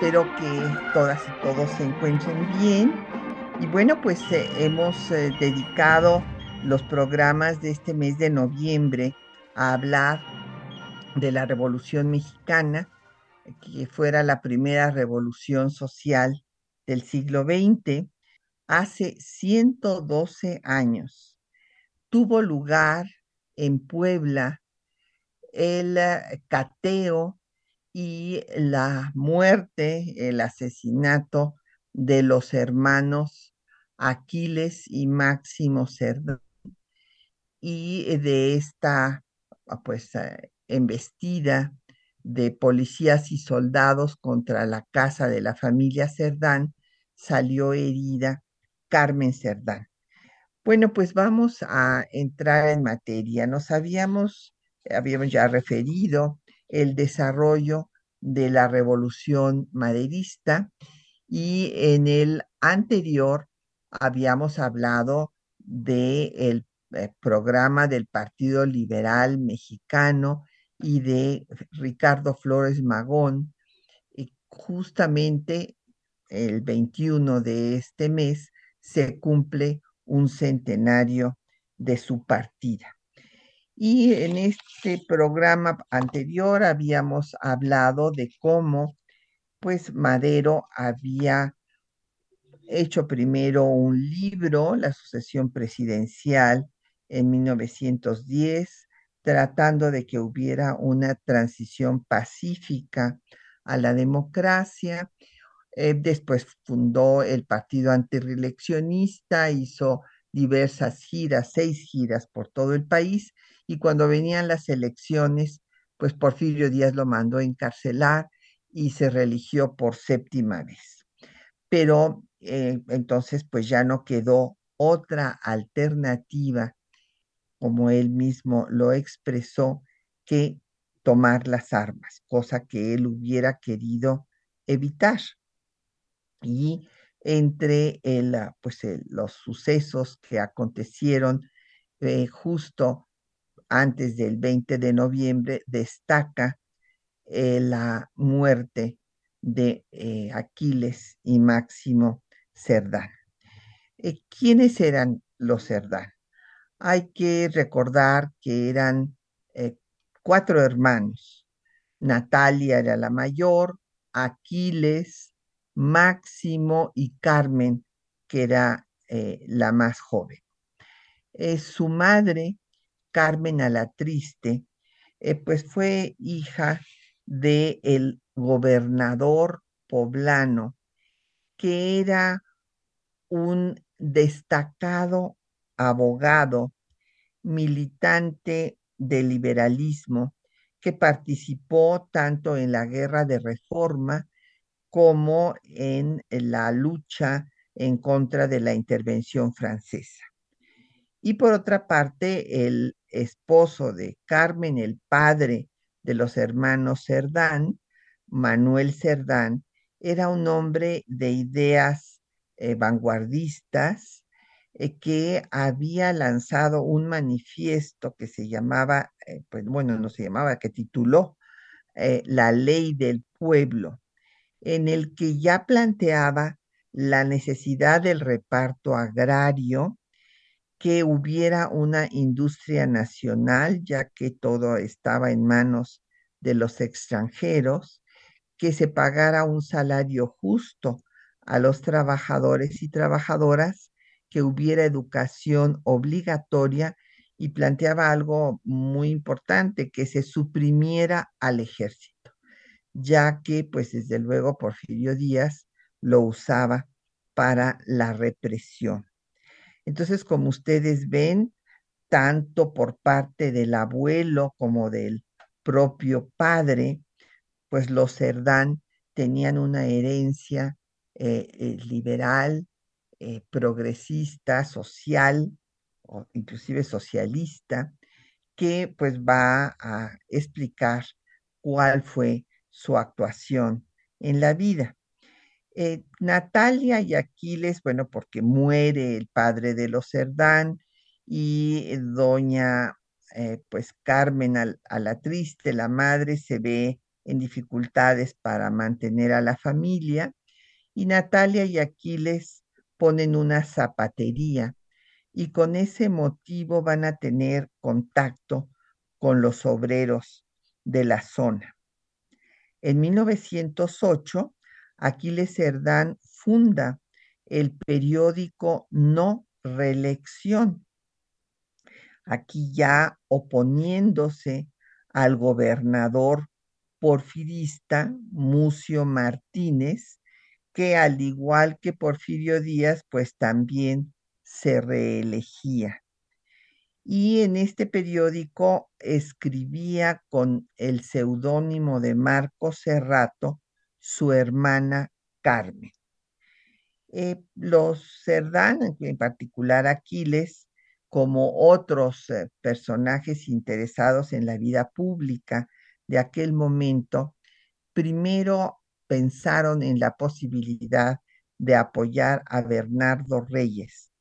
Espero que todas y todos se encuentren bien. Y bueno, pues eh, hemos eh, dedicado los programas de este mes de noviembre a hablar de la Revolución Mexicana, que fuera la primera revolución social del siglo XX hace 112 años. Tuvo lugar en Puebla el eh, cateo y la muerte, el asesinato de los hermanos Aquiles y Máximo Cerdán y de esta pues eh, embestida de policías y soldados contra la casa de la familia Cerdán salió herida Carmen Cerdán. Bueno, pues vamos a entrar en materia. Nos habíamos, habíamos ya referido el desarrollo de la revolución maderista y en el anterior habíamos hablado del el eh, programa del Partido Liberal Mexicano y de Ricardo Flores Magón. Y justamente el 21 de este mes se cumple un centenario de su partida. Y en este programa anterior habíamos hablado de cómo pues Madero había hecho primero un libro, La sucesión presidencial, en 1910, tratando de que hubiera una transición pacífica a la democracia. Eh, después fundó el Partido Antireeleccionista, hizo diversas giras, seis giras por todo el país, y cuando venían las elecciones, pues Porfirio Díaz lo mandó a encarcelar y se religió por séptima vez. Pero eh, entonces, pues ya no quedó otra alternativa, como él mismo lo expresó, que tomar las armas, cosa que él hubiera querido evitar y entre el, pues, los sucesos que acontecieron eh, justo antes del 20 de noviembre destaca eh, la muerte de eh, Aquiles y Máximo Cerdán. ¿Quiénes eran los Cerdán? Hay que recordar que eran cuatro hermanos. Natalia era la mayor, Aquiles, Máximo y Carmen, que era eh, la más joven. su madre, Carmen a la Triste, eh, pues fue hija del el gobernador poblano, que era un destacado abogado, militante del liberalismo, que participó tanto en la guerra de reforma como en la lucha en contra de la intervención francesa. Y por otra parte, el esposo de Carmen, el padre de los hermanos Cerdán, Manuel Cerdán, era un hombre de ideas eh, vanguardistas eh, que había lanzado un manifiesto que se llamaba, eh, pues bueno, no se llamaba, que tituló La ley del pueblo, en el que ya planteaba la necesidad del reparto agrario, que hubiera una industria nacional, ya que todo estaba en manos de los extranjeros, que se pagara un salario justo a los trabajadores y trabajadoras, que hubiera educación obligatoria y planteaba algo muy importante, que se suprimiera al ejército ya que pues desde luego Porfirio Díaz lo usaba para la represión. Entonces, como ustedes ven, tanto por parte del abuelo como del propio padre, pues los Cerdán tenían una herencia eh, liberal, progresista, social, o inclusive socialista, que pues va a explicar cuál fue su actuación en la vida. Eh, Natalia y Aquiles, bueno, porque muere el padre de los Cerdán y doña, eh, pues Carmen a la triste, la madre, se ve en dificultades para mantener a la familia y Natalia y Aquiles ponen una zapatería y con ese motivo van a tener contacto con los obreros de la zona. En 1908, Aquiles Cerdán funda el periódico No Reelección, aquí ya oponiéndose al gobernador porfirista Mucio Martínez, que al igual que Porfirio Díaz, pues también se reelegía. Y en este periódico escribía con el seudónimo de Marco Serrato su hermana Carmen. Eh, los Cerdán, en particular Aquiles, como otros eh, personajes interesados en la vida pública de aquel momento, primero pensaron en la posibilidad de apoyar a Bernardo Reyes,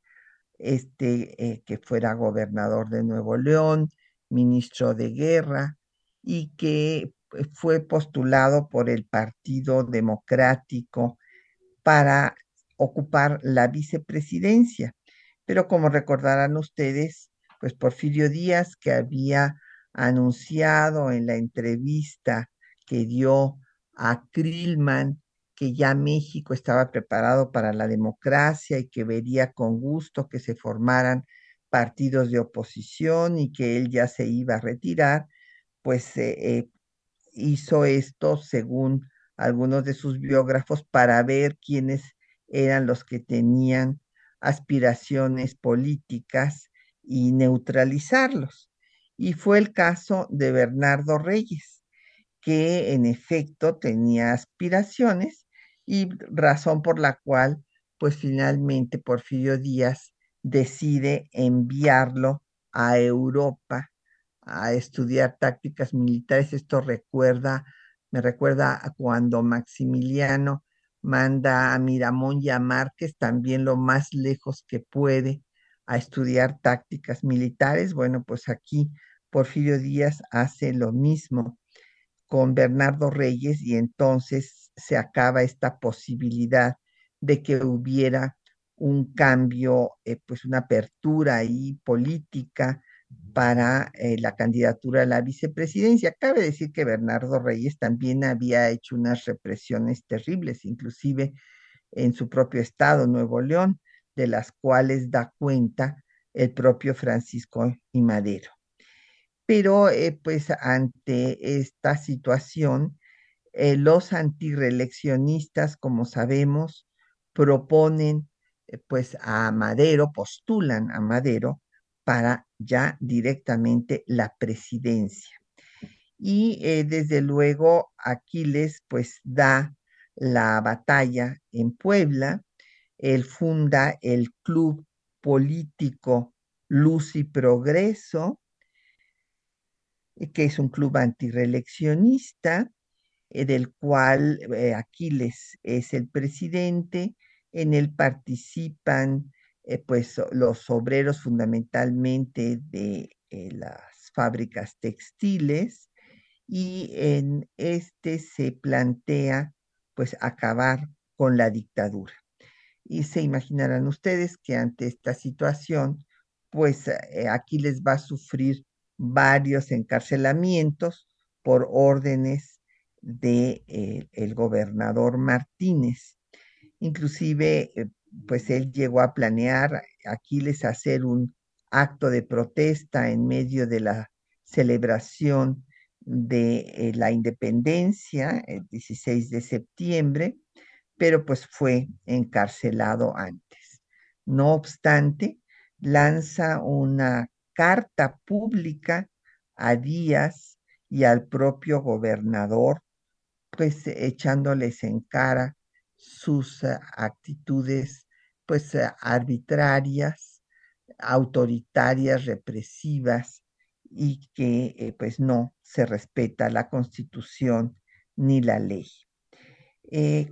este, eh, que fuera gobernador de Nuevo León, ministro de Guerra, y que fue postulado por el Partido Democrático para ocupar la vicepresidencia. Pero como recordarán ustedes, pues Porfirio Díaz, que había anunciado en la entrevista que dio a Krillman que ya México estaba preparado para la democracia y que vería con gusto que se formaran partidos de oposición y que él ya se iba a retirar, pues eh, eh, hizo esto según algunos de sus biógrafos para ver quiénes eran los que tenían aspiraciones políticas y neutralizarlos. Y fue el caso de Bernardo Reyes, que en efecto tenía aspiraciones y razón por la cual, pues finalmente Porfirio Díaz decide enviarlo a Europa a estudiar tácticas militares. Esto recuerda, me recuerda a cuando Maximiliano manda a Miramón y a Márquez también lo más lejos que puede a estudiar tácticas militares. Bueno, pues aquí Porfirio Díaz hace lo mismo con Bernardo Reyes y entonces se acaba esta posibilidad de que hubiera un cambio, eh, pues una apertura ahí política para eh, la candidatura a la vicepresidencia. Cabe decir que Bernardo Reyes también había hecho unas represiones terribles, inclusive en su propio estado, Nuevo León, de las cuales da cuenta el propio Francisco y Madero. Pero eh, pues ante esta situación, eh, los antireeleccionistas, como sabemos, proponen pues a Madero, postulan a Madero para ya directamente la presidencia. Y eh, desde luego Aquiles pues da la batalla en Puebla, él funda el club político Luz y Progreso, que es un club antireeleccionista, eh, del cual eh, Aquiles es el presidente. En él participan eh, pues los obreros fundamentalmente de las fábricas textiles y en este se plantea pues acabar con la dictadura. Y se imaginarán ustedes que ante esta situación, pues Aquiles va a sufrir varios encarcelamientos por órdenes de eh, el gobernador Martínez. Inclusive, eh, pues él llegó a planear Aquiles hacer un acto de protesta en medio de la celebración de eh, la independencia, el 16 de septiembre, pero pues fue encarcelado antes. No obstante, lanza una carta pública a Díaz y al propio gobernador pues echándoles en cara sus eh, actitudes pues eh, arbitrarias, autoritarias, represivas y que eh, pues no se respeta la constitución ni la ley.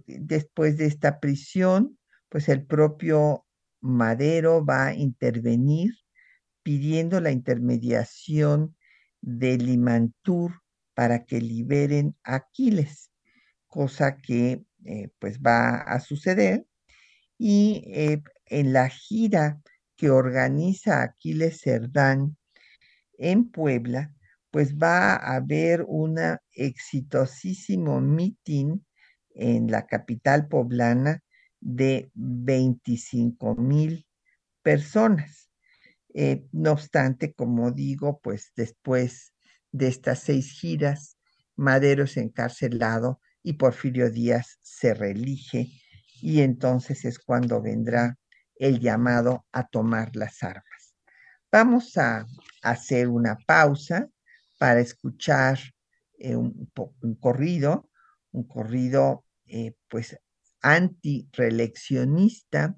después de esta prisión, pues el propio Madero va a intervenir pidiendo la intermediación de Limantur para que liberen a Aquiles, cosa que eh, pues va a suceder. Y eh, en la gira que organiza Aquiles Cerdán en Puebla, pues va a haber un exitosísimo meeting en la capital poblana de 25 mil personas. Eh, no obstante, como digo, pues después de estas seis giras, Madero es encarcelado y Porfirio Díaz se reelige y entonces es cuando vendrá el llamado a tomar las armas. Vamos a hacer una pausa para escuchar eh, un, corrido, un corrido eh, pues antireeleccionista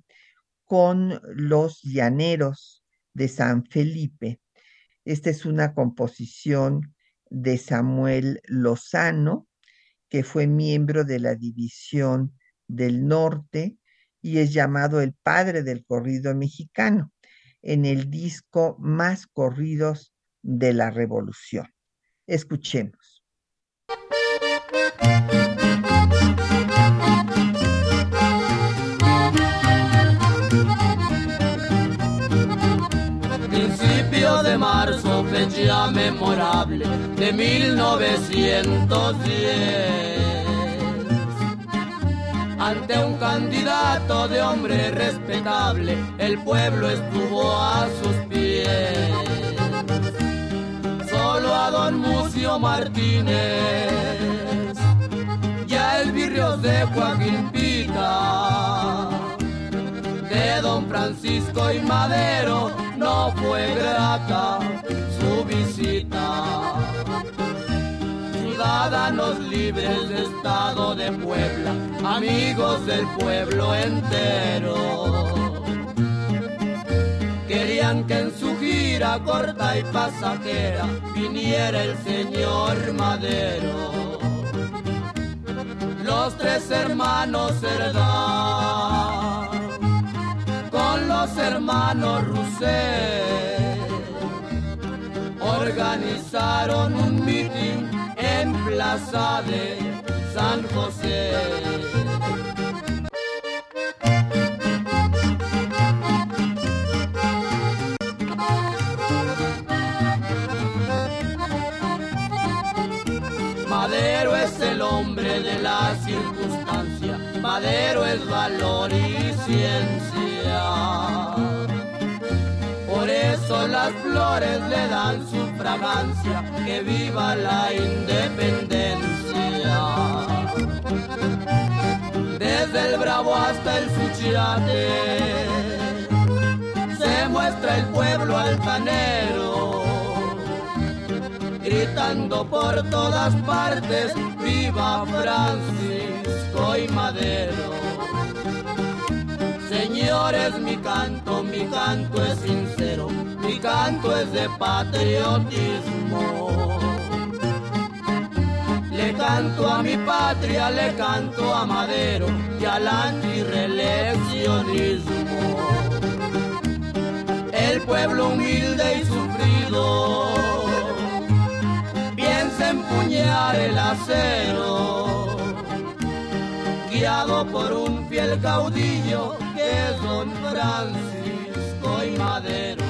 con los llaneros de San Felipe. Esta es una composición de Samuel Lozano, que fue miembro de la División del Norte y es llamado el padre del corrido mexicano en el disco Más Corridos de la Revolución. Escuchemos. Fecha memorable de 1910 ante un candidato de hombre respetable, el pueblo estuvo a sus pies. Solo a don Mucio Martínez, ya el virrio de Joaquín Pita, de don Francisco y Madero, no fue grata ciudadanos libres de Estado de Puebla, amigos del pueblo entero. Querían que en su gira corta y pasajera viniera el señor Madero. Los tres hermanos Cerdán con los hermanos Rousset organizaron un mitin en Plaza de San José. Madero es el hombre de la circunstancia, Madero es valor y ciencia eso las flores le dan su fragancia, que viva la independencia. Desde el Bravo hasta el Suchiate, se muestra el pueblo altanero, gritando por todas partes, viva Francisco y Madero. Señores, mi canto, mi canto es sincero, mi canto es de patriotismo. Le canto a mi patria, le canto a Madero y al antireleccionismo. El pueblo humilde y sufrido piensa empuñar el acero, guiado por un fiel caudillo Don Francisco y Madero.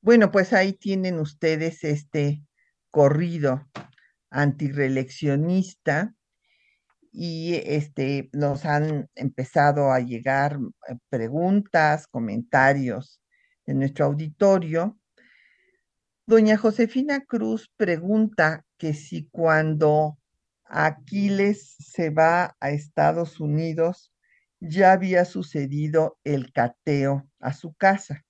Bueno, pues ahí tienen ustedes este corrido antireleccionista y este nos han empezado a llegar eh, preguntas, comentarios de nuestro auditorio. Doña Josefina Cruz pregunta que si cuando Aquiles se va a Estados Unidos, ya había sucedido el cateo a su casa.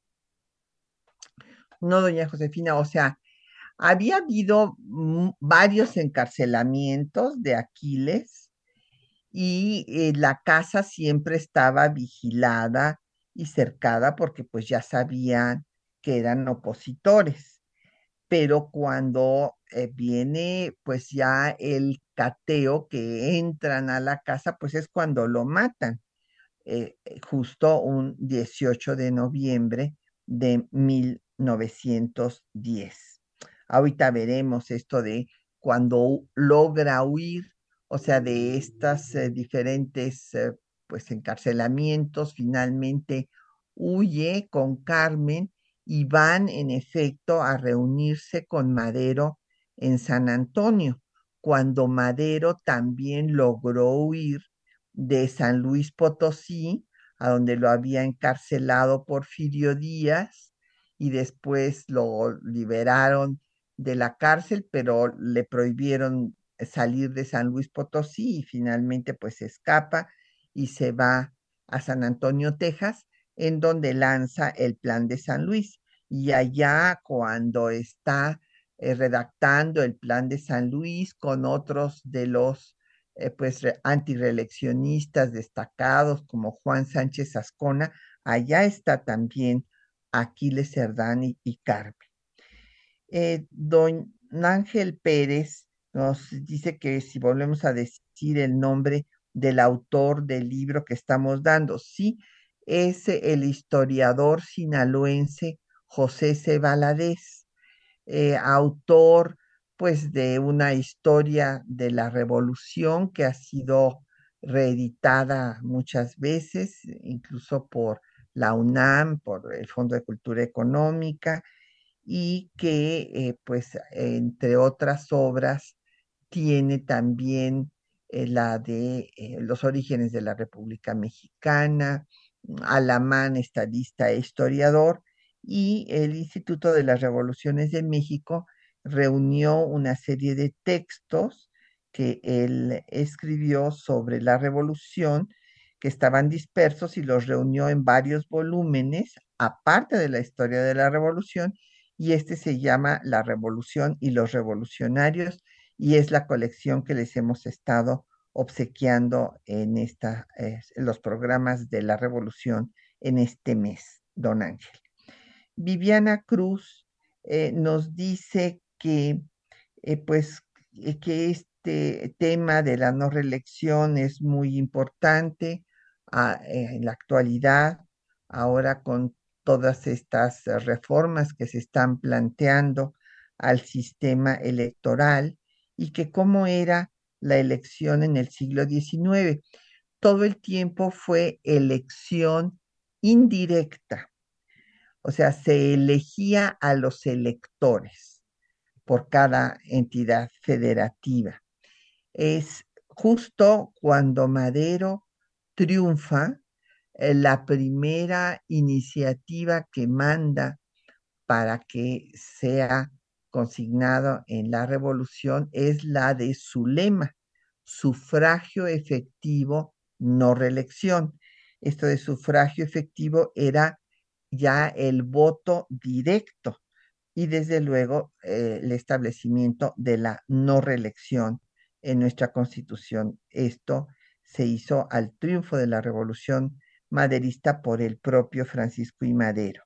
No, doña Josefina, o sea, había habido varios encarcelamientos de Aquiles y eh, la casa siempre estaba vigilada y cercada porque pues ya sabían que eran opositores. Pero cuando eh, viene pues ya el cateo que entran a la casa, pues es cuando lo matan, eh, justo un 18 de noviembre de 1910. Ahorita veremos esto de cuando logra huir, o sea, de estas eh, diferentes eh, pues encarcelamientos, finalmente huye con Carmen y van en efecto a reunirse con Madero en San Antonio, cuando Madero también logró huir de San Luis Potosí, a donde lo había encarcelado Porfirio Díaz, y después lo liberaron de la cárcel, pero le prohibieron salir de San Luis Potosí y finalmente pues escapa y se va a San Antonio, Texas, en donde lanza el plan de San Luis. Y allá cuando está eh, redactando el plan de San Luis con otros de los eh, pues destacados como Juan Sánchez Ascona, allá está también Aquiles Cerdán y Carmen. Eh, don Ángel Pérez nos dice que si volvemos a decir el nombre del autor del libro que estamos dando, sí, es el historiador sinaloense José C. Eh, autor pues de una historia de la revolución que ha sido reeditada muchas veces, incluso por la UNAM, por el Fondo de Cultura Económica, y que, eh, pues, entre otras obras, tiene también eh, la de los orígenes de la República Mexicana, Alamán, estadista e historiador, y el Instituto de las Revoluciones de México reunió una serie de textos que él escribió sobre la revolución, que estaban dispersos y los reunió en varios volúmenes, aparte de la historia de la revolución, y este se llama La Revolución y los Revolucionarios y es la colección que les hemos estado obsequiando en, esta, los programas de la Revolución en este mes, don Ángel. Viviana Cruz eh, nos dice que, eh, pues, eh, que este tema de la no reelección es muy importante ah, en la actualidad, ahora con todas estas reformas que se están planteando al sistema electoral y que cómo era la elección en el siglo XIX. Todo el tiempo fue elección indirecta, o sea, se elegía a los electores por cada entidad federativa. Es justo cuando Madero triunfa eh, la primera iniciativa que manda para que sea consignado en la revolución es la de su lema, sufragio efectivo, no reelección. Esto de sufragio efectivo era ya el voto directo y desde luego eh, el establecimiento de la no reelección en nuestra constitución. Esto se hizo al triunfo de la revolución maderista por el propio Francisco y Madero.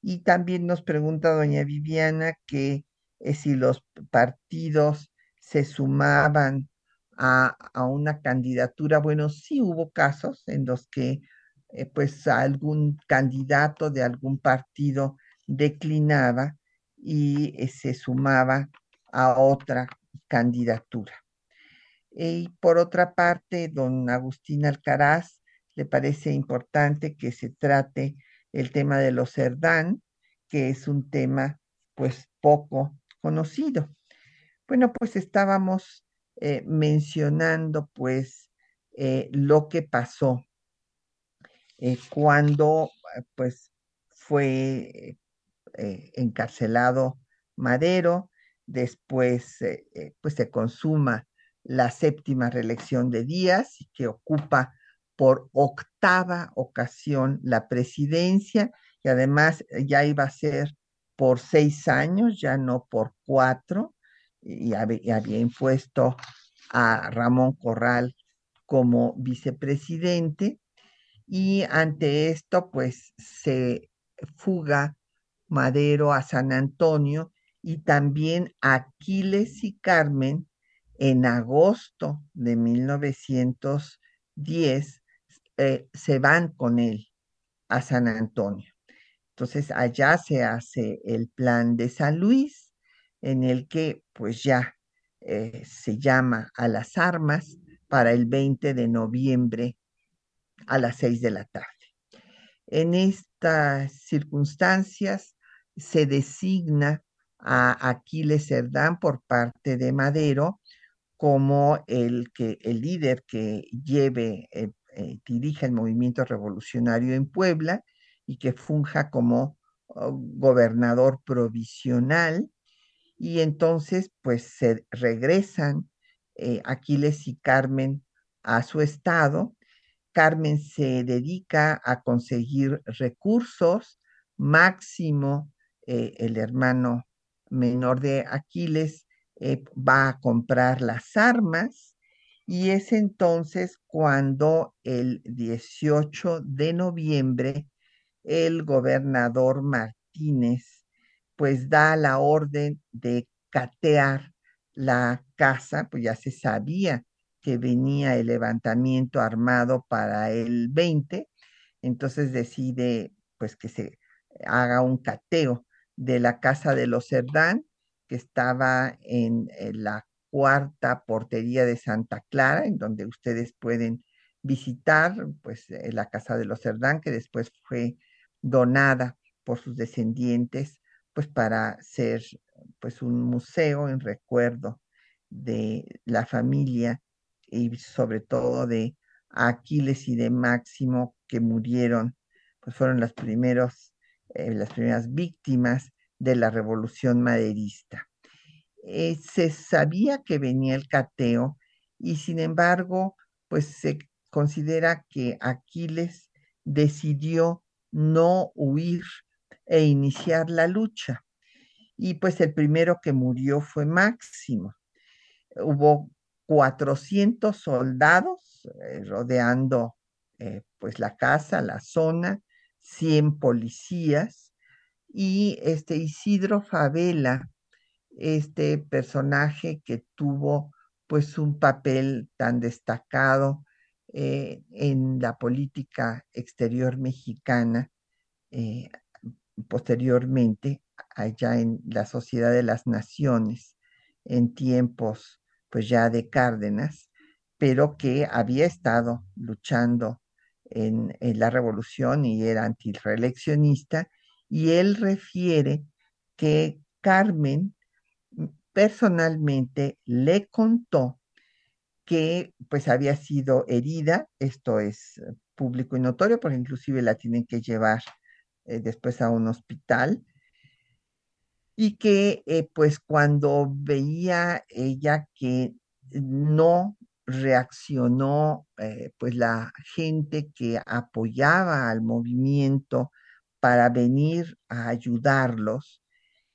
Y también nos pregunta doña Viviana que eh, si los partidos se sumaban a, una candidatura. Bueno, sí hubo casos en los que eh, pues algún candidato de algún partido declinaba y eh, se sumaba a otra candidatura. Y por otra parte, don Agustín Alcaraz le parece importante que se trate el tema de los Cerdán, que es un tema pues poco conocido. Bueno, pues estábamos eh, mencionando pues lo que pasó eh, cuando pues fue encarcelado Madero, después pues se consuma la séptima reelección de Díaz, que ocupa por octava ocasión la presidencia y además ya iba a ser por seis años, ya no por cuatro, y había, había impuesto a Ramón Corral como vicepresidente. Y ante esto, pues se fuga Madero a San Antonio y también Aquiles y Carmen en agosto de 1910 eh, se van con él a San Antonio. Entonces allá se hace el plan de San Luis, en el que pues ya eh, se llama a las armas para el 20 de noviembre a las 6 de la tarde. En estas circunstancias se designa a Aquiles Cerdán por parte de Madero como el, que, el líder que lleve, eh, eh, dirija el movimiento revolucionario en Puebla y que funja como oh, gobernador provisional. Y entonces, pues se regresan eh, Aquiles y Carmen a su estado. Carmen se dedica a conseguir recursos, Máximo, el hermano menor de Aquiles, eh, va a comprar las armas y es entonces cuando el 18 de noviembre el gobernador Martínez pues da la orden de catear la casa, pues ya se sabía que venía el levantamiento armado para el 20, entonces decide pues que se haga un cateo de la casa de los Cerdán que estaba en, la cuarta portería de Santa Clara, en donde ustedes pueden visitar, pues, eh, la casa de los Cerdán, que después fue donada por sus descendientes, pues, para ser, pues, un museo en recuerdo de la familia y sobre todo de Aquiles y de Máximo que murieron, pues fueron los primeros, eh, las primeras víctimas de la revolución maderista. Eh, se sabía que venía el cateo y sin embargo, pues se considera que Aquiles decidió no huir e iniciar la lucha. Y pues el primero que murió fue Máximo. Hubo 400 soldados eh, rodeando eh, pues la casa, la zona, 100 policías y este Isidro Favela, este personaje que tuvo pues un papel tan destacado eh, en la política exterior mexicana posteriormente allá en la Sociedad de las Naciones en tiempos pues ya de Cárdenas, pero que había estado luchando en, la revolución y era antireeleccionista y él refiere que Carmen personalmente le contó que pues había sido herida, esto es público y notorio, porque inclusive la tienen que llevar eh, después a un hospital, y que eh, pues cuando veía ella que no reaccionó pues la gente que apoyaba al movimiento para venir a ayudarlos,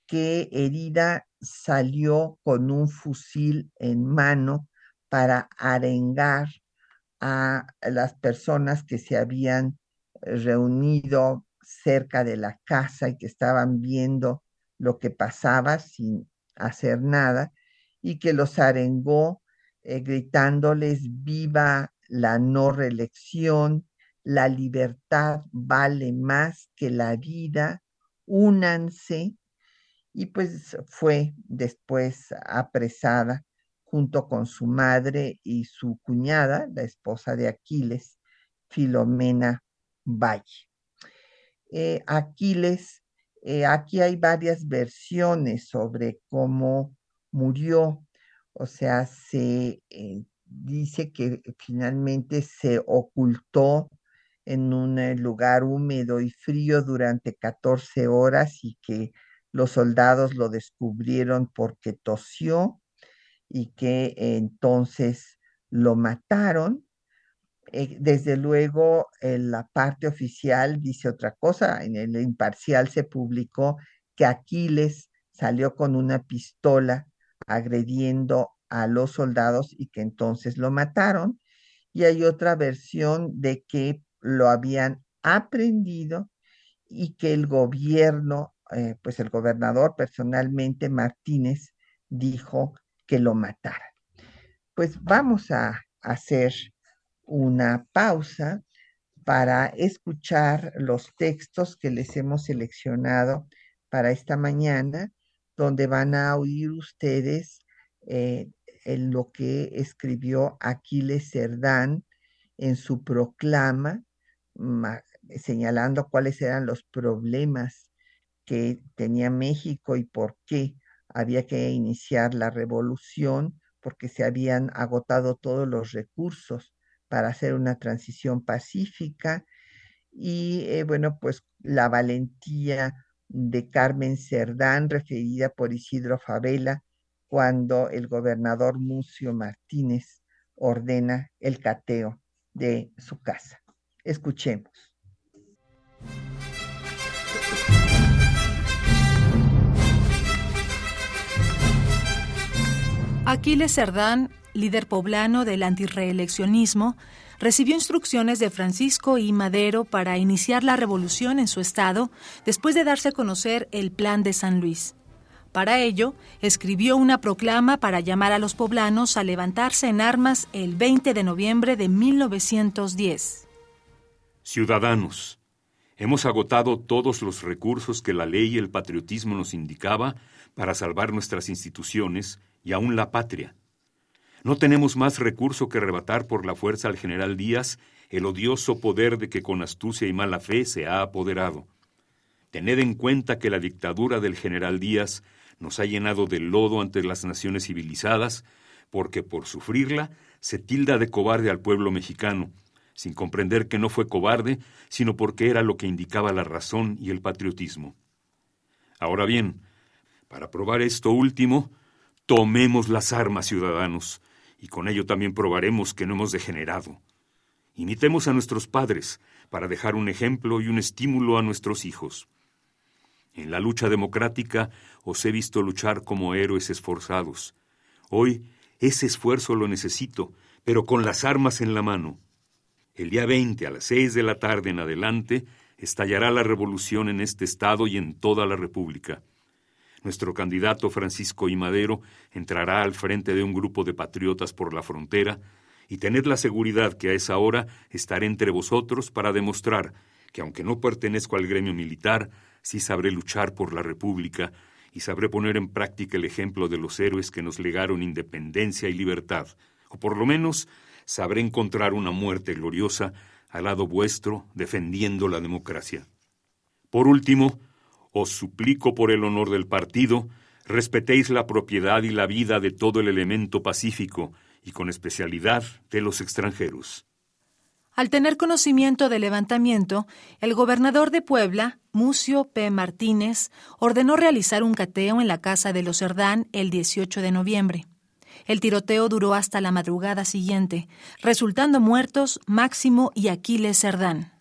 que Herida salió con un fusil en mano para arengar a las personas que se habían reunido cerca de la casa y que estaban viendo lo que pasaba sin hacer nada y que los arengó eh, gritándoles viva la no reelección, la libertad vale más que la vida, únanse, y pues fue después apresada junto con su madre y su cuñada, la esposa de Aquiles, Filomena Valle. Eh, Aquiles, eh, aquí hay varias versiones sobre cómo murió, o sea, se eh, dice que finalmente se ocultó en un eh, lugar húmedo y frío durante 14 horas y que los soldados lo descubrieron porque tosió y que entonces lo mataron. Eh, desde luego, la parte oficial dice otra cosa. En el imparcial se publicó que Aquiles salió con una pistola agrediendo a los soldados y que entonces lo mataron. Y hay otra versión de que lo habían aprendido y que el gobierno, eh, pues el gobernador personalmente, Martínez, dijo que lo matara. Pues vamos a hacer una pausa para escuchar los textos que les hemos seleccionado para esta mañana, donde van a oír ustedes eh, en lo que escribió Aquiles Cerdán en su proclama, señalando cuáles eran los problemas que tenía México y por qué había que iniciar la revolución, porque se habían agotado todos los recursos para hacer una transición pacífica y eh, bueno, pues la valentía de Carmen Cerdán, referida por Isidro Favela, cuando el gobernador Mucio Martínez ordena el cateo de su casa. Escuchemos. Aquiles Cerdán, líder poblano del antirreeleccionismo, recibió instrucciones de Francisco I. Madero para iniciar la revolución en su estado después de darse a conocer el Plan de San Luis. Para ello, escribió una proclama para llamar a los poblanos a levantarse en armas el 20 de noviembre de 1910. Ciudadanos, hemos agotado todos los recursos que la ley y el patriotismo nos indicaba para salvar nuestras instituciones y aún la patria. No tenemos más recurso que arrebatar por la fuerza al general Díaz el odioso poder de que con astucia y mala fe se ha apoderado. Tened en cuenta que la dictadura del general Díaz nos ha llenado de lodo ante las naciones civilizadas, porque por sufrirla se tilda de cobarde al pueblo mexicano, sin comprender que no fue cobarde, sino porque era lo que indicaba la razón y el patriotismo. Ahora bien, para probar esto último, tomemos las armas, ciudadanos, y con ello también probaremos que no hemos degenerado. Imitemos a nuestros padres para dejar un ejemplo y un estímulo a nuestros hijos. En la lucha democrática os he visto luchar como héroes esforzados. Hoy ese esfuerzo lo necesito, pero con las armas en la mano. El día 20 a las seis de la tarde en adelante estallará la revolución en este estado y en toda la República. Nuestro candidato Francisco I. Madero entrará al frente de un grupo de patriotas por la frontera y tened la seguridad que a esa hora estaré entre vosotros para demostrar que aunque no pertenezco al gremio militar, sí sabré luchar por la República y sabré poner en práctica el ejemplo de los héroes que nos legaron independencia y libertad, o por lo menos sabré encontrar una muerte gloriosa al lado vuestro defendiendo la democracia. Por último, os suplico por el honor del partido, respetéis la propiedad y la vida de todo el elemento pacífico, y con especialidad de los extranjeros. Al tener conocimiento del levantamiento, el gobernador de Puebla, Mucio P. Martínez, ordenó realizar un cateo en la casa de los Cerdán el 18 de noviembre. El tiroteo duró hasta la madrugada siguiente, resultando muertos Máximo y Aquiles Cerdán.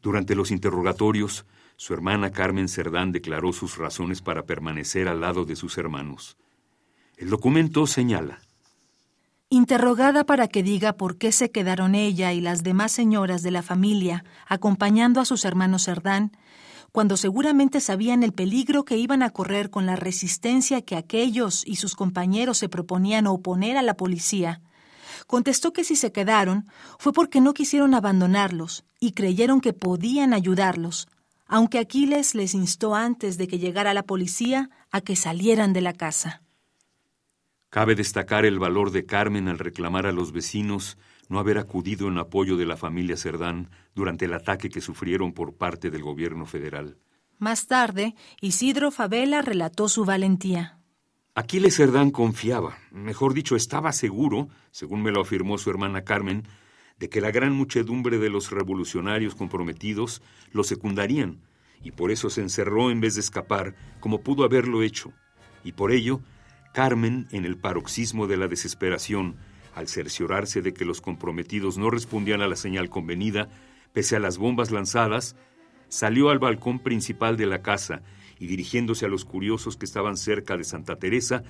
Durante los interrogatorios, su hermana Carmen Cerdán declaró sus razones para permanecer al lado de sus hermanos. El documento señala. Interrogada para que diga por qué se quedaron ella y las demás señoras de la familia acompañando a sus hermanos Cerdán, cuando seguramente sabían el peligro que iban a correr con la resistencia que aquellos y sus compañeros se proponían oponer a la policía, contestó que si se quedaron fue porque no quisieron abandonarlos y creyeron que podían ayudarlos, aunque Aquiles les instó antes de que llegara la policía a que salieran de la casa. Cabe destacar el valor de Carmen al reclamar a los vecinos no haber acudido en apoyo de la familia Cerdán durante el ataque que sufrieron por parte del gobierno federal. Más tarde, Isidro Favela relató su valentía. Aquiles Cerdán confiaba, mejor dicho, estaba seguro, según me lo afirmó su hermana Carmen, de que la gran muchedumbre de los revolucionarios comprometidos lo secundarían, y por eso se encerró en vez de escapar, como pudo haberlo hecho. Y por ello, Carmen, en el paroxismo de la desesperación, al cerciorarse de que los comprometidos no respondían a la señal convenida, pese a las bombas lanzadas, salió al balcón principal de la casa y dirigiéndose a los curiosos que estaban cerca de Santa Teresa,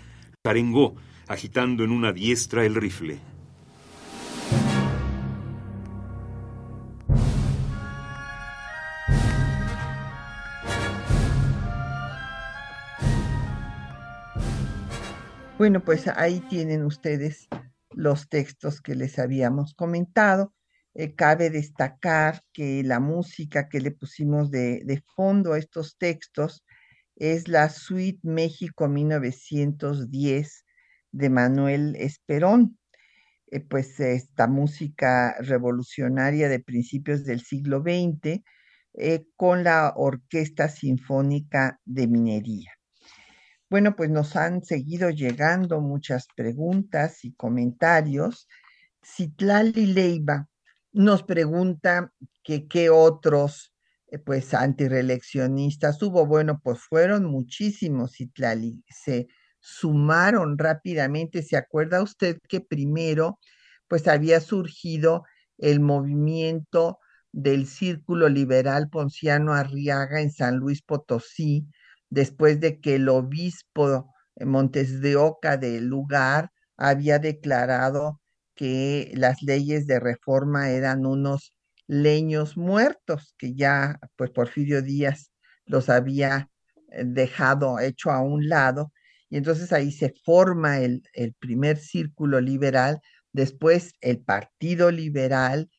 arengó, agitando en una diestra el rifle. Bueno, pues ahí tienen ustedes los textos que les habíamos comentado. Eh, cabe destacar que la música que le pusimos de, fondo a estos textos es la Suite México 1910 de Manuel Esperón. Eh, pues esta música revolucionaria de principios del siglo XX eh, con la Orquesta Sinfónica de Minería. Bueno, pues nos han seguido llegando muchas preguntas y comentarios. Citlali Leiva nos pregunta que qué otros eh, pues antireeleccionistas hubo. Bueno, pues fueron muchísimos, Citlali. Se sumaron rápidamente. ¿Se acuerda usted que primero pues había surgido el movimiento del Círculo Liberal Ponciano Arriaga en San Luis Potosí, después de que el obispo Montes de Oca del lugar había declarado que las leyes de reforma eran unos leños muertos, que ya pues Porfirio Díaz los había eh, dejado hecho a un lado, y entonces ahí se forma el, el primer círculo liberal, después el Partido Liberal,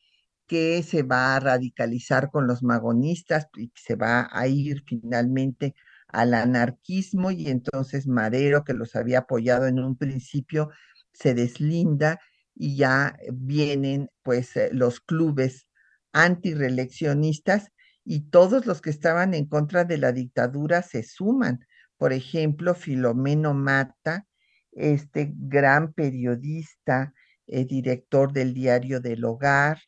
que se va a radicalizar con los magonistas y se va a ir finalmente al anarquismo y entonces Madero, que los había apoyado en un principio, se deslinda y ya vienen pues eh, los clubes antireeleccionistas y todos los que estaban en contra de la dictadura se suman. Por ejemplo, Filomeno Mata, este gran periodista, eh, director del diario del Hogar,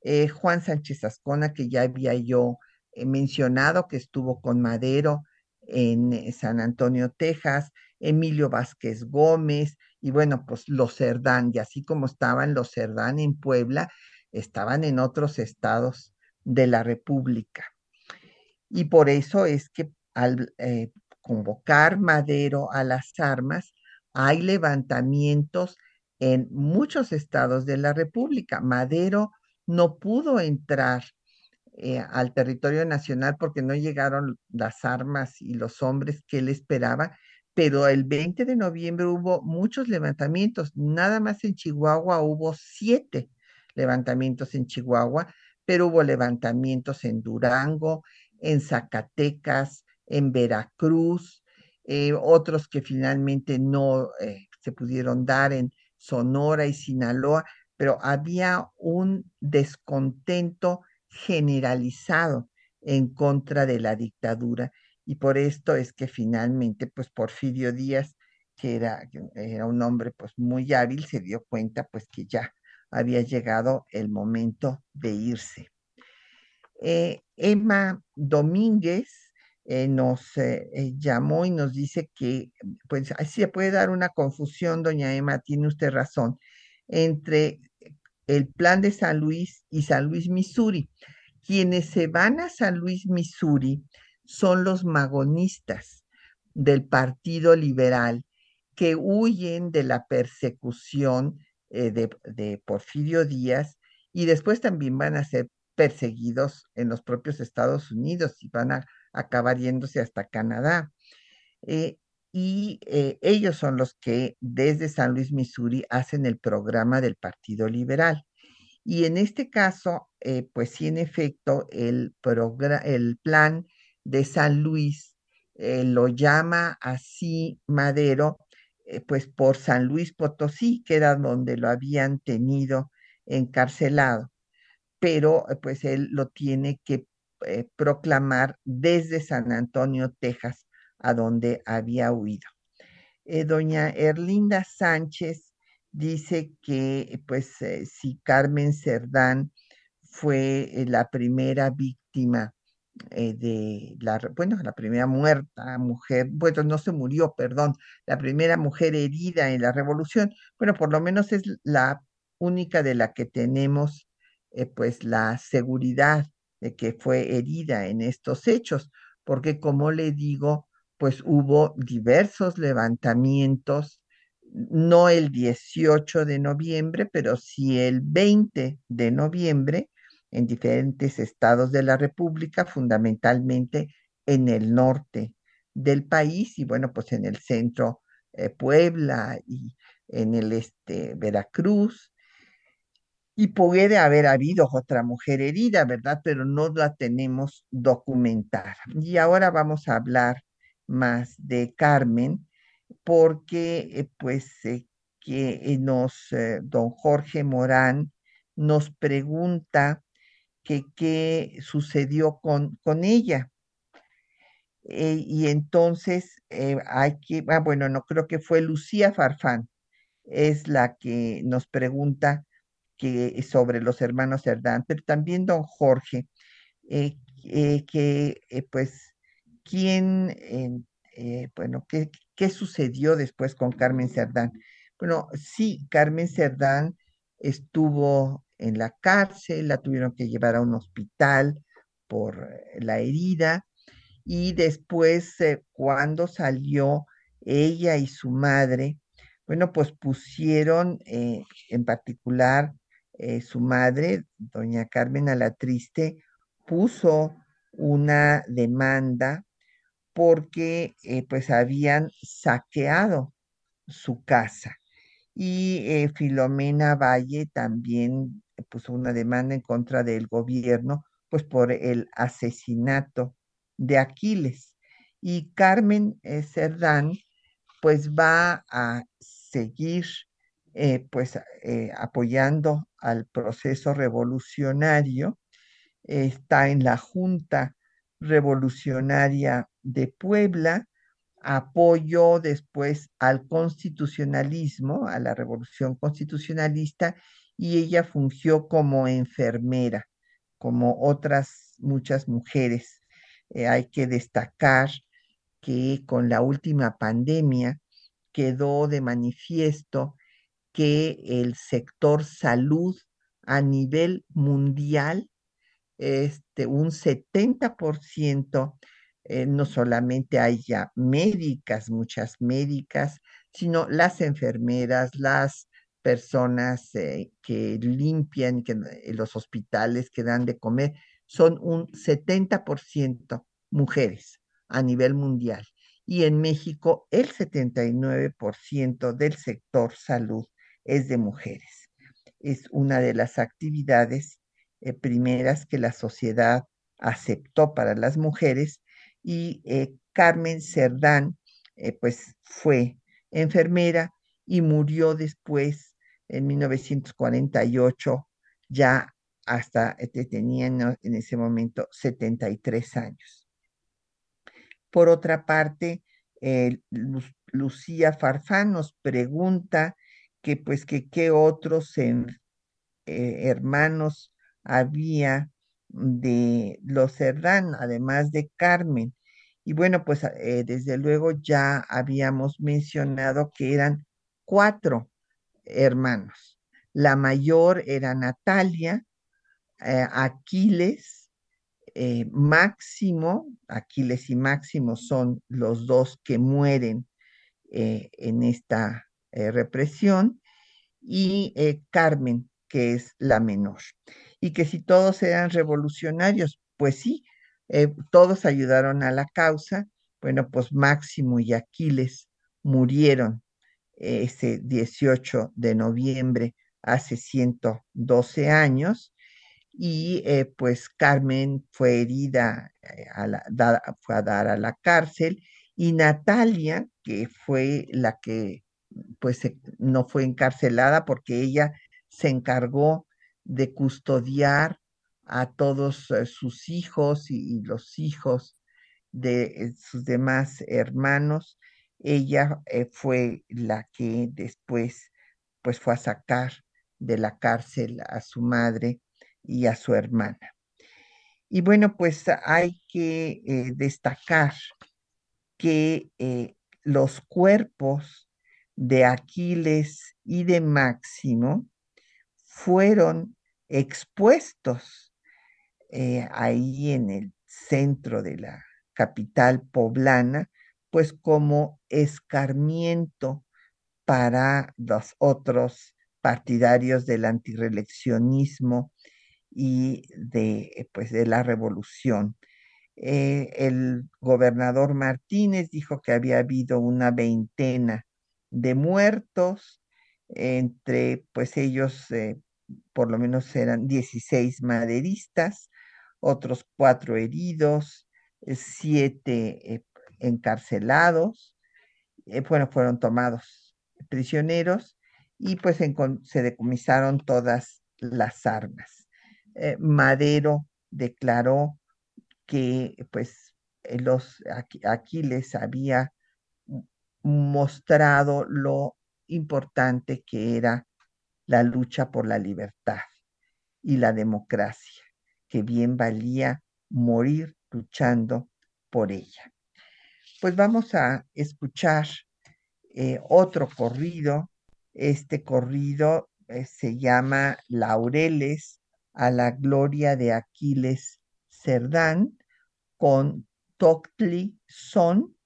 eh, Juan Sánchez Ascona, que ya había yo mencionado, que estuvo con Madero en San Antonio, Texas, Emilio Vázquez Gómez, y bueno, pues los Cerdán, y así como estaban los Cerdán en Puebla, estaban en otros estados de la República. Y por eso es que al eh, convocar Madero a las armas, hay levantamientos en muchos estados de la República. Madero no pudo entrar eh, al territorio nacional porque no llegaron las armas y los hombres que él esperaba, pero el 20 de noviembre hubo muchos levantamientos, nada más en Chihuahua hubo siete levantamientos en Chihuahua, pero hubo levantamientos en Durango, en Zacatecas, en Veracruz, eh, otros que finalmente no eh, se pudieron dar en Sonora y Sinaloa, pero había un descontento generalizado en contra de la dictadura. Y por esto es que finalmente, pues Porfirio Díaz, que era, era un hombre pues muy hábil, se dio cuenta pues que ya había llegado el momento de irse. Eh, Emma Domínguez eh, nos eh, llamó y nos dice que, pues así se puede dar una confusión, doña Emma, tiene usted razón, entre el plan de San Luis y San Luis, Missouri. Quienes se van a San Luis, Missouri, son los magonistas del Partido Liberal que huyen de la persecución eh, de, Porfirio Díaz y después también van a ser perseguidos en los propios Estados Unidos y van a acabar yéndose hasta Canadá. Eh, y eh, ellos son los que desde San Luis, Missouri, hacen el programa del Partido Liberal. Y en este caso, eh, pues sí, en efecto, el, el plan de San Luis eh, lo llama así Madero, pues por San Luis Potosí, que era donde lo habían tenido encarcelado. Pero pues él lo tiene que proclamar desde San Antonio, Texas, a donde había huido. Eh, doña Erlinda Sánchez dice que, pues, eh, si Carmen Cerdán fue eh, la primera víctima de la, bueno, la primera muerta mujer, bueno, no se murió, perdón, la primera mujer herida en la revolución, bueno, por lo menos es la única de la que tenemos, pues, la seguridad de que fue herida en estos hechos porque como le digo, pues hubo diversos levantamientos, no el 18 de noviembre, pero sí el 20 de noviembre en diferentes estados de la República, fundamentalmente en el norte del país y bueno, pues en el centro eh, Puebla y en el este Veracruz. Y puede haber habido otra mujer herida, ¿verdad? Pero no la tenemos documentada. Y ahora vamos a hablar más de Carmen, porque eh, pues eh, que nos, don Jorge Morán nos pregunta que qué sucedió con, con ella. Eh, y entonces eh, hay que, ah, bueno, no creo que fue Lucía Farfán, es la que nos pregunta que, sobre los hermanos Cerdán, pero también don Jorge, eh, que pues, ¿quién, bueno, ¿qué, qué sucedió después con Carmen Cerdán? Bueno, sí, Carmen Cerdán estuvo en la cárcel, la tuvieron que llevar a un hospital por la herida y después eh, cuando salió ella y su madre, bueno, pues pusieron eh, en particular eh, su madre, doña Carmen Alatriste, puso una demanda porque pues habían saqueado su casa. Y Filomena Valle también puso una demanda en contra del gobierno, pues por el asesinato de Aquiles. Y Carmen eh, Cerdán, pues va a seguir eh, pues eh, apoyando al proceso revolucionario, está en la Junta Revolucionaria de Puebla, apoyó después al constitucionalismo, a la revolución constitucionalista, y ella fungió como enfermera, como otras muchas mujeres. Eh, hay que destacar que con la última pandemia quedó de manifiesto que el sector salud a nivel mundial, este, un 70%, eh, no solamente hay médicas, muchas médicas, sino las enfermeras, las personas eh, que limpian que, los hospitales que dan de comer, son un 70% mujeres a nivel mundial y en México el 79% del sector salud es de mujeres. Es una de las actividades eh, primeras que la sociedad aceptó para las mujeres y eh, Carmen Cerdán eh, pues fue enfermera y murió después en 1948 ya hasta este, tenía en ese momento 73 años. Por otra parte, Lucía Farfán nos pregunta que pues que qué otros eh, hermanos había de los Cerdán, además de Carmen. Y bueno, pues eh, desde luego ya habíamos mencionado que eran cuatro hermanos. La mayor era Natalia, eh, Aquiles, eh, Máximo, Aquiles y Máximo son los dos que mueren en esta represión, y Carmen, que es la menor. Y que si todos eran revolucionarios, pues sí, todos ayudaron a la causa. Bueno, pues Máximo y Aquiles murieron ese 18 de noviembre hace 112 años y eh, pues Carmen fue herida, eh, a la, fue a dar a la cárcel y Natalia, que fue la que pues no fue encarcelada porque ella se encargó de custodiar a todos eh, sus hijos y, los hijos de sus demás hermanos. Ella fue la que después pues fue a sacar de la cárcel a su madre y a su hermana. Y bueno, pues hay que eh, destacar que eh, los cuerpos de Aquiles y de Máximo fueron expuestos eh, ahí en el centro de la capital poblana, pues como escarmiento para los otros partidarios del antireleccionismo y de, pues, de la revolución. Eh, el gobernador Martínez dijo que había habido una veintena de muertos, entre pues ellos eh, por lo menos eran 16 maderistas, otros cuatro heridos, eh, siete encarcelados, bueno, fueron tomados prisioneros y pues se decomisaron todas las armas. Madero declaró que pues eh, los aquí, les había mostrado lo importante que era la lucha por la libertad y la democracia, que bien valía morir luchando por ella. Pues vamos a escuchar eh, otro corrido. Este corrido eh, se llama Laureles a la gloria de Aquiles Cerdán con Toctli Son.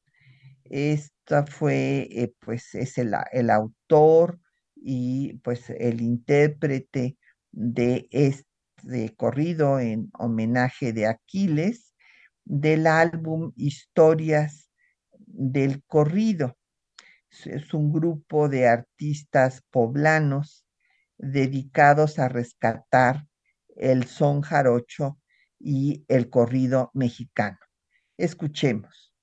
Esta fue, eh, pues, es el, el, autor y pues el intérprete de este corrido en homenaje de Aquiles del álbum Historias del Corrido. Es un grupo de artistas poblanos dedicados a rescatar el son jarocho y el corrido mexicano. Escuchemos.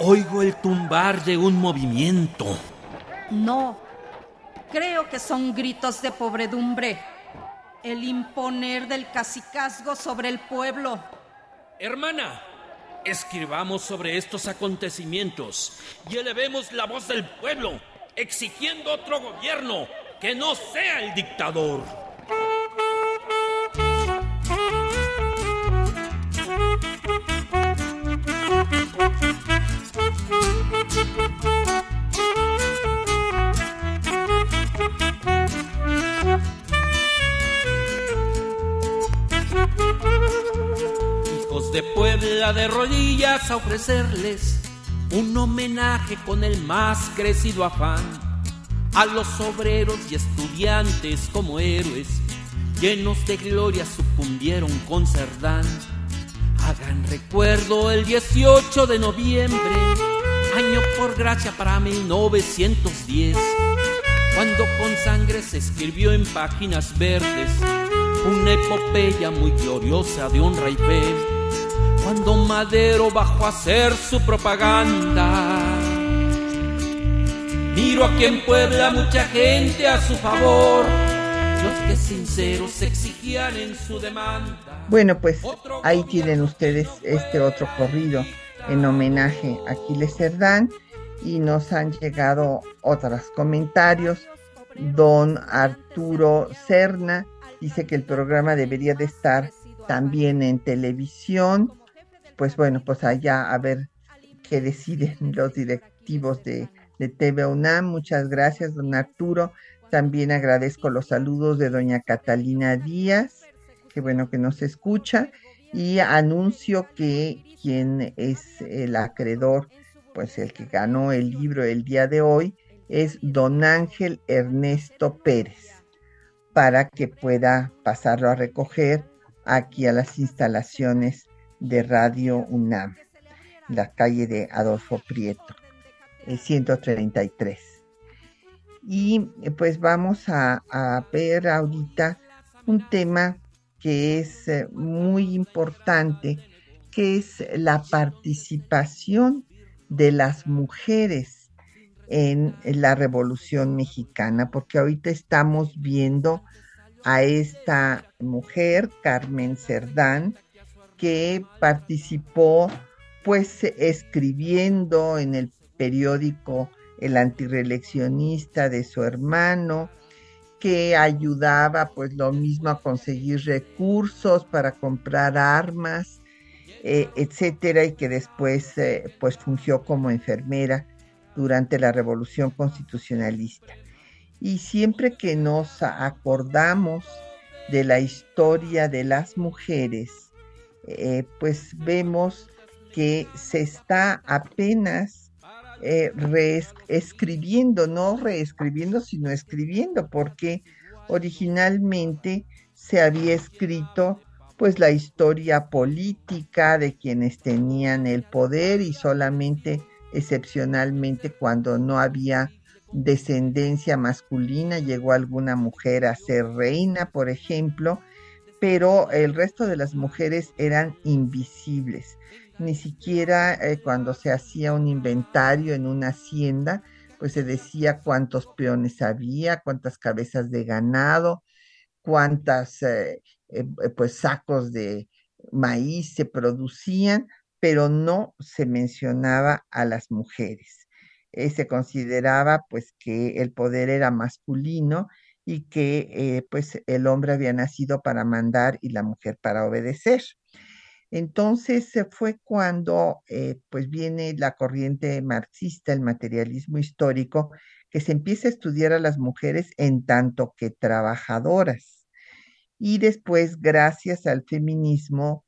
Oigo el tumbar de un movimiento. No, creo que son gritos de pobredumbre. El imponer del cacicazgo sobre el pueblo. Hermana, escribamos sobre estos acontecimientos y elevemos la voz del pueblo exigiendo otro gobierno que no sea el dictador. De Puebla de rodillas a ofrecerles un homenaje con el más crecido afán a los obreros y estudiantes como héroes, llenos de gloria sucumbieron con Cerdán. Hagan recuerdo el 18 de noviembre, año por gracia para 1910, cuando con sangre se escribió en páginas verdes una epopeya muy gloriosa de honra y fe cuando Madero bajó a hacer su propaganda. Miro aquí en Puebla mucha gente a su favor, los que sinceros exigían en su demanda. Bueno, pues ahí tienen ustedes este otro corrido en homenaje a Aquiles Cerdán y nos han llegado otros comentarios. Don Arturo Serna dice que el programa debería de estar también en televisión pues bueno, pues allá a ver qué deciden los directivos de, de TV UNAM. Muchas gracias, don Arturo. También agradezco los saludos de doña Catalina Díaz, que bueno que nos escucha, y anuncio que quien es el acreedor, pues el que ganó el libro el día de hoy, es don Ángel Ernesto Pérez, para que pueda pasarlo a recoger aquí a las instalaciones de Radio UNAM, la calle de Adolfo Prieto, 133. Eh, y eh, pues vamos a, ver ahorita un tema que es eh, muy importante, que es la participación de las mujeres en la Revolución Mexicana, porque ahorita estamos viendo a esta mujer, Carmen Cerdán, que participó pues escribiendo en el periódico El antireleccionista de su hermano, que ayudaba pues lo mismo a conseguir recursos para comprar armas, eh, etcétera, y que después eh, pues fungió como enfermera durante la revolución constitucionalista. Y siempre que nos acordamos de la historia de las mujeres, eh, pues vemos que se está apenas eh, reescribiendo, no reescribiendo, sino escribiendo, porque originalmente se había escrito pues la historia política de quienes tenían el poder y solamente excepcionalmente cuando no había descendencia masculina llegó alguna mujer a ser reina, por ejemplo, pero el resto de las mujeres eran invisibles. Ni siquiera eh, cuando se hacía un inventario en una hacienda, pues se decía cuántos peones había, cuántas cabezas de ganado, cuántas eh, eh, pues sacos de maíz se producían, pero no se mencionaba a las mujeres. Se consideraba pues que el poder era masculino y que eh, pues el hombre había nacido para mandar y la mujer para obedecer. Entonces fue cuando eh, pues viene la corriente marxista, el materialismo histórico, que se empieza a estudiar a las mujeres en tanto que trabajadoras. Y después, gracias al feminismo,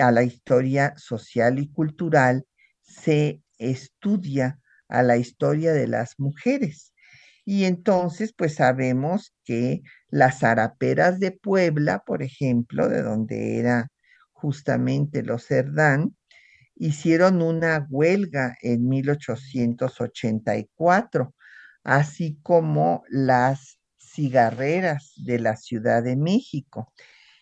a la historia social y cultural, se estudia a la historia de las mujeres. Y entonces, pues sabemos que las araperas de Puebla, por ejemplo, de donde era justamente los Cerdán, hicieron una huelga en 1884, así como las cigarreras de la Ciudad de México.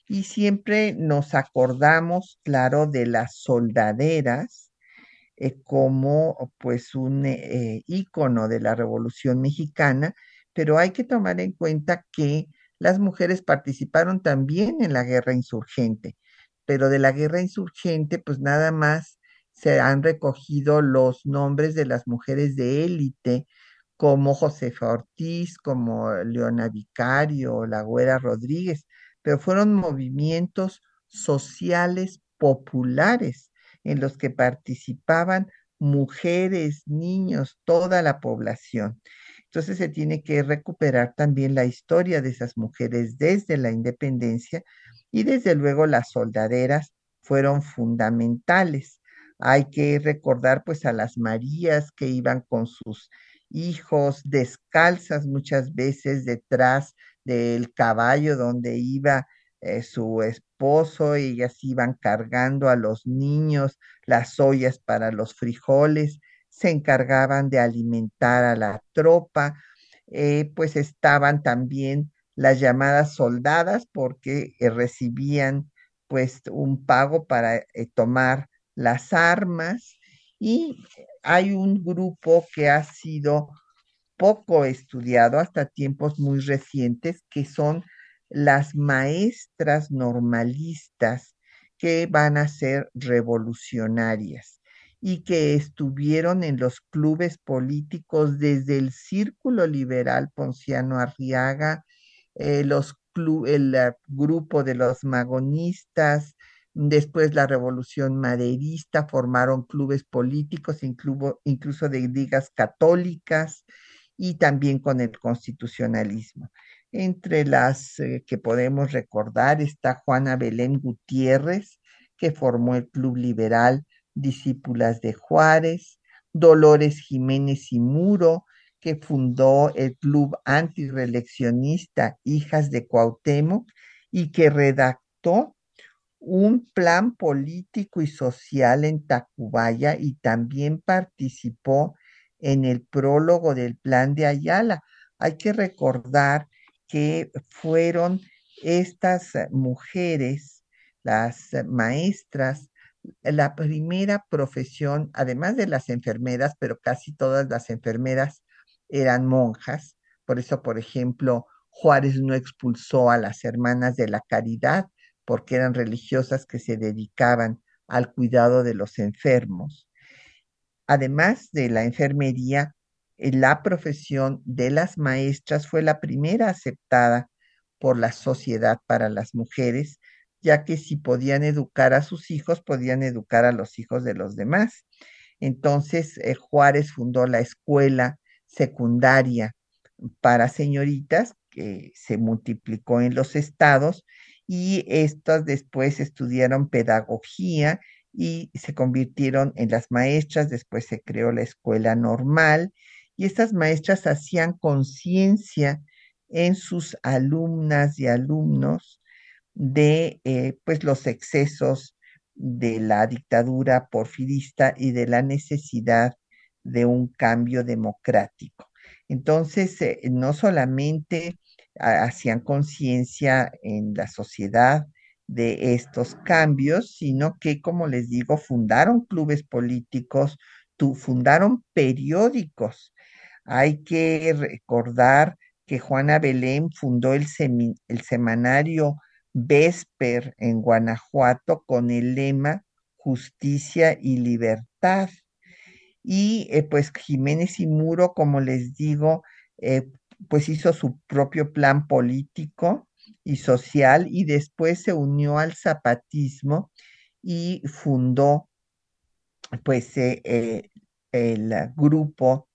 Y siempre nos acordamos, claro, de las soldaderas como pues un eh, ícono de la Revolución Mexicana, pero hay que tomar en cuenta que las mujeres participaron también en la guerra insurgente, pero de la guerra insurgente pues nada más se han recogido los nombres de las mujeres de élite como Josefa Ortiz, como Leona Vicario, la Güera Rodríguez, pero fueron movimientos sociales populares en los que participaban mujeres, niños, toda la población. Entonces se tiene que recuperar también la historia de esas mujeres desde la independencia y desde luego las soldaderas fueron fundamentales. Hay que recordar pues a las Marías que iban con sus hijos descalzas muchas veces detrás del caballo donde iba eh, su esposo, y ellas iban cargando a los niños las ollas para los frijoles, se encargaban de alimentar a la tropa, eh, pues estaban también las llamadas soldadas porque eh, recibían pues un pago para tomar las armas y hay un grupo que ha sido poco estudiado hasta tiempos muy recientes, que son las maestras normalistas que van a ser revolucionarias y que estuvieron en los clubes políticos desde el Círculo Liberal Ponciano Arriaga, eh, los el eh, grupo de los magonistas, después la Revolución Maderista, formaron clubes políticos, incluso de ligas católicas, y también con el constitucionalismo. Entre las eh, que podemos recordar está Juana Belén Gutiérrez, que formó el Club Liberal Discípulas de Juárez, Dolores Jiménez y Muro, que fundó el Club Antireleccionista Hijas de Cuauhtémoc y que redactó un plan político y social en Tacubaya y también participó en el prólogo del plan de Ayala. Hay que recordar que fueron estas mujeres, las maestras, la primera profesión, además de las enfermeras, pero casi todas las enfermeras eran monjas. Por eso, por ejemplo, Juárez no expulsó a las hermanas de la caridad, porque eran religiosas que se dedicaban al cuidado de los enfermos. Además de la enfermería, eh, la profesión de las maestras fue la primera aceptada por la sociedad para las mujeres, ya que si podían educar a sus hijos, podían educar a los hijos de los demás. Entonces, eh, Juárez fundó la escuela secundaria para señoritas que se multiplicó en los estados y estas después estudiaron pedagogía y se convirtieron en las maestras, después se creó la escuela normal y estas maestras hacían conciencia en sus alumnas y alumnos de eh, pues los excesos de la dictadura porfirista y de la necesidad de un cambio democrático. Entonces, eh, no solamente hacían conciencia en la sociedad de estos cambios, sino que, como les digo, fundaron clubes políticos, fundaron periódicos. Hay que recordar que Juana Belén fundó el, semanario Vesper en Guanajuato con el lema Justicia y Libertad. Y eh, pues Jiménez y Muro, como les digo, eh, pues hizo su propio plan político y social y después se unió al zapatismo y fundó pues eh, el grupo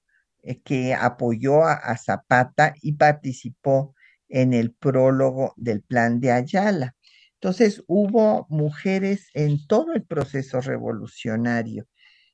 que apoyó a, Zapata y participó en el prólogo del plan de Ayala. Entonces hubo mujeres en todo el proceso revolucionario.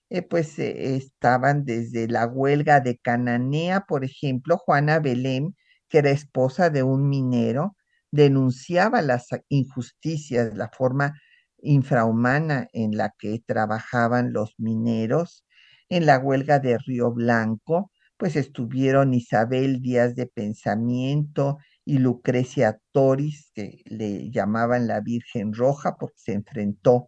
Eh, pues eh, estaban desde la huelga de Cananea, por ejemplo, Juana Belén, que era esposa de un minero, denunciaba las injusticias, la forma infrahumana en la que trabajaban los mineros. En la huelga de Río Blanco, pues estuvieron Isabel Díaz de Pensamiento y Lucrecia Toris, que le llamaban la Virgen Roja porque se enfrentó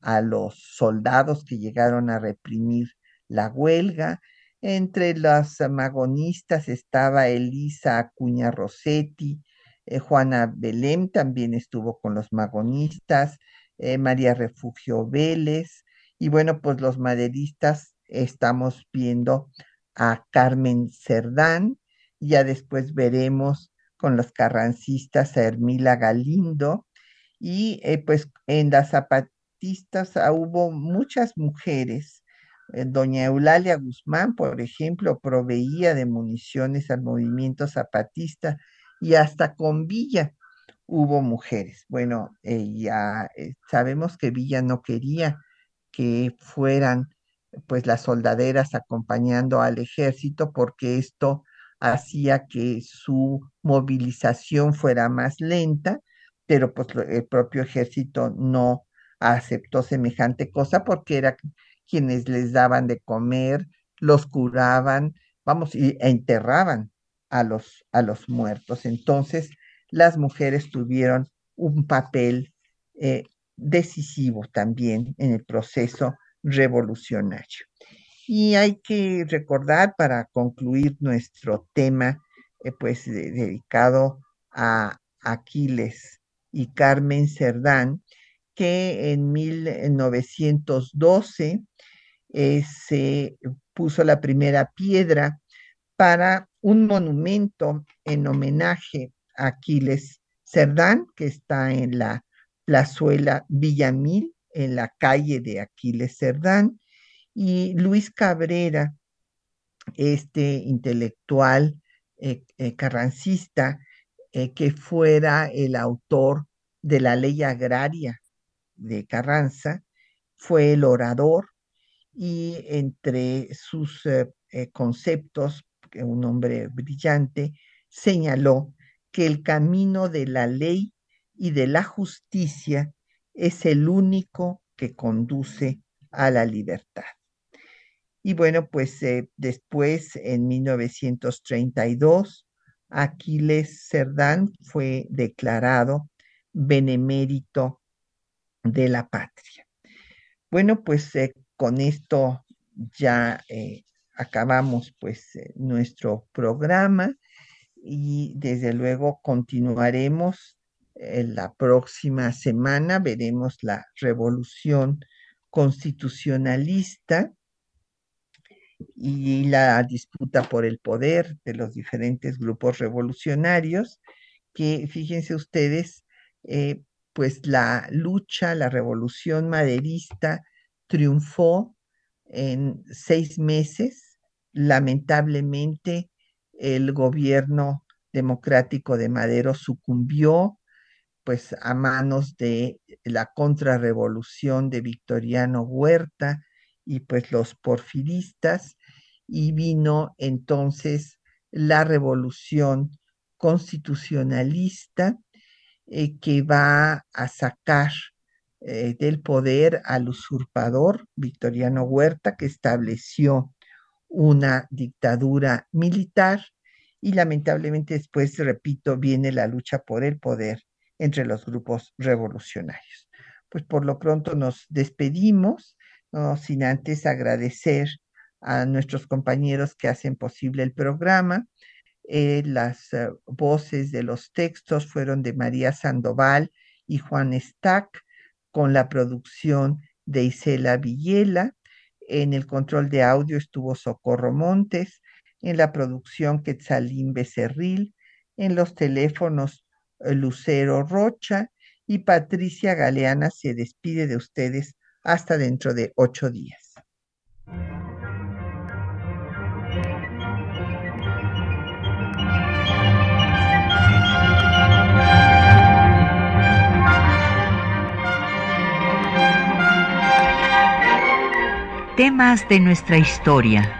a los soldados que llegaron a reprimir la huelga. Entre las magonistas estaba Elisa Acuña Rossetti, eh, Juana Belém también estuvo con los magonistas, eh, María Refugio Vélez, y bueno, pues los maderistas estamos viendo a Carmen Cerdán, ya después veremos con los carrancistas a Hermila Galindo, y eh, pues en las zapatistas ah, hubo muchas mujeres. Eh, doña Eulalia Guzmán, por ejemplo, proveía de municiones al movimiento zapatista y hasta con Villa hubo mujeres. Bueno, eh, ya sabemos que Villa no quería que fueran pues las soldaderas acompañando al ejército porque esto hacía que su movilización fuera más lenta, pero pues el propio ejército no aceptó semejante cosa porque era quienes les daban de comer, los curaban, vamos, y enterraban a los, a los muertos. Entonces, las mujeres tuvieron un papel eh, decisivo también en el proceso revolucionario. Y hay que recordar para concluir nuestro tema, eh, pues dedicado a Aquiles y Carmen Cerdán, que en 1912 eh, se puso la primera piedra para un monumento en homenaje a Aquiles Cerdán, que está en la plazuela Villamil en la calle de Aquiles Cerdán, y Luis Cabrera, este intelectual eh, eh, carrancista, eh, que fuera el autor de la ley agraria de Carranza, fue el orador y entre sus conceptos, un hombre brillante, señaló que el camino de la ley y de la justicia es el único que conduce a la libertad. Y bueno, pues eh, después, en 1932, Aquiles Cerdán fue declarado benemérito de la patria. Bueno, pues eh, con esto ya eh, acabamos pues nuestro programa y desde luego continuaremos la próxima semana veremos la revolución constitucionalista y la disputa por el poder de los diferentes grupos revolucionarios, que fíjense ustedes, eh, pues la lucha, la revolución maderista triunfó en seis meses. Lamentablemente, el gobierno democrático de Madero sucumbió pues a manos de la contrarrevolución de Victoriano Huerta y pues los porfiristas y vino entonces la revolución constitucionalista eh, que va a sacar eh, del poder al usurpador Victoriano Huerta, que estableció una dictadura militar y lamentablemente después, repito, viene la lucha por el poder entre los grupos revolucionarios. Pues por lo pronto nos despedimos, sin antes agradecer a nuestros compañeros que hacen posible el programa. Eh, las eh, voces de los textos fueron de María Sandoval y Juan Stack, con la producción de Isela Villela. En el control de audio estuvo Socorro Montes, en la producción Quetzalín Becerril, en los teléfonos Lucero Rocha y Patricia Galeana se despide de ustedes hasta dentro de ocho días. Temas de nuestra historia.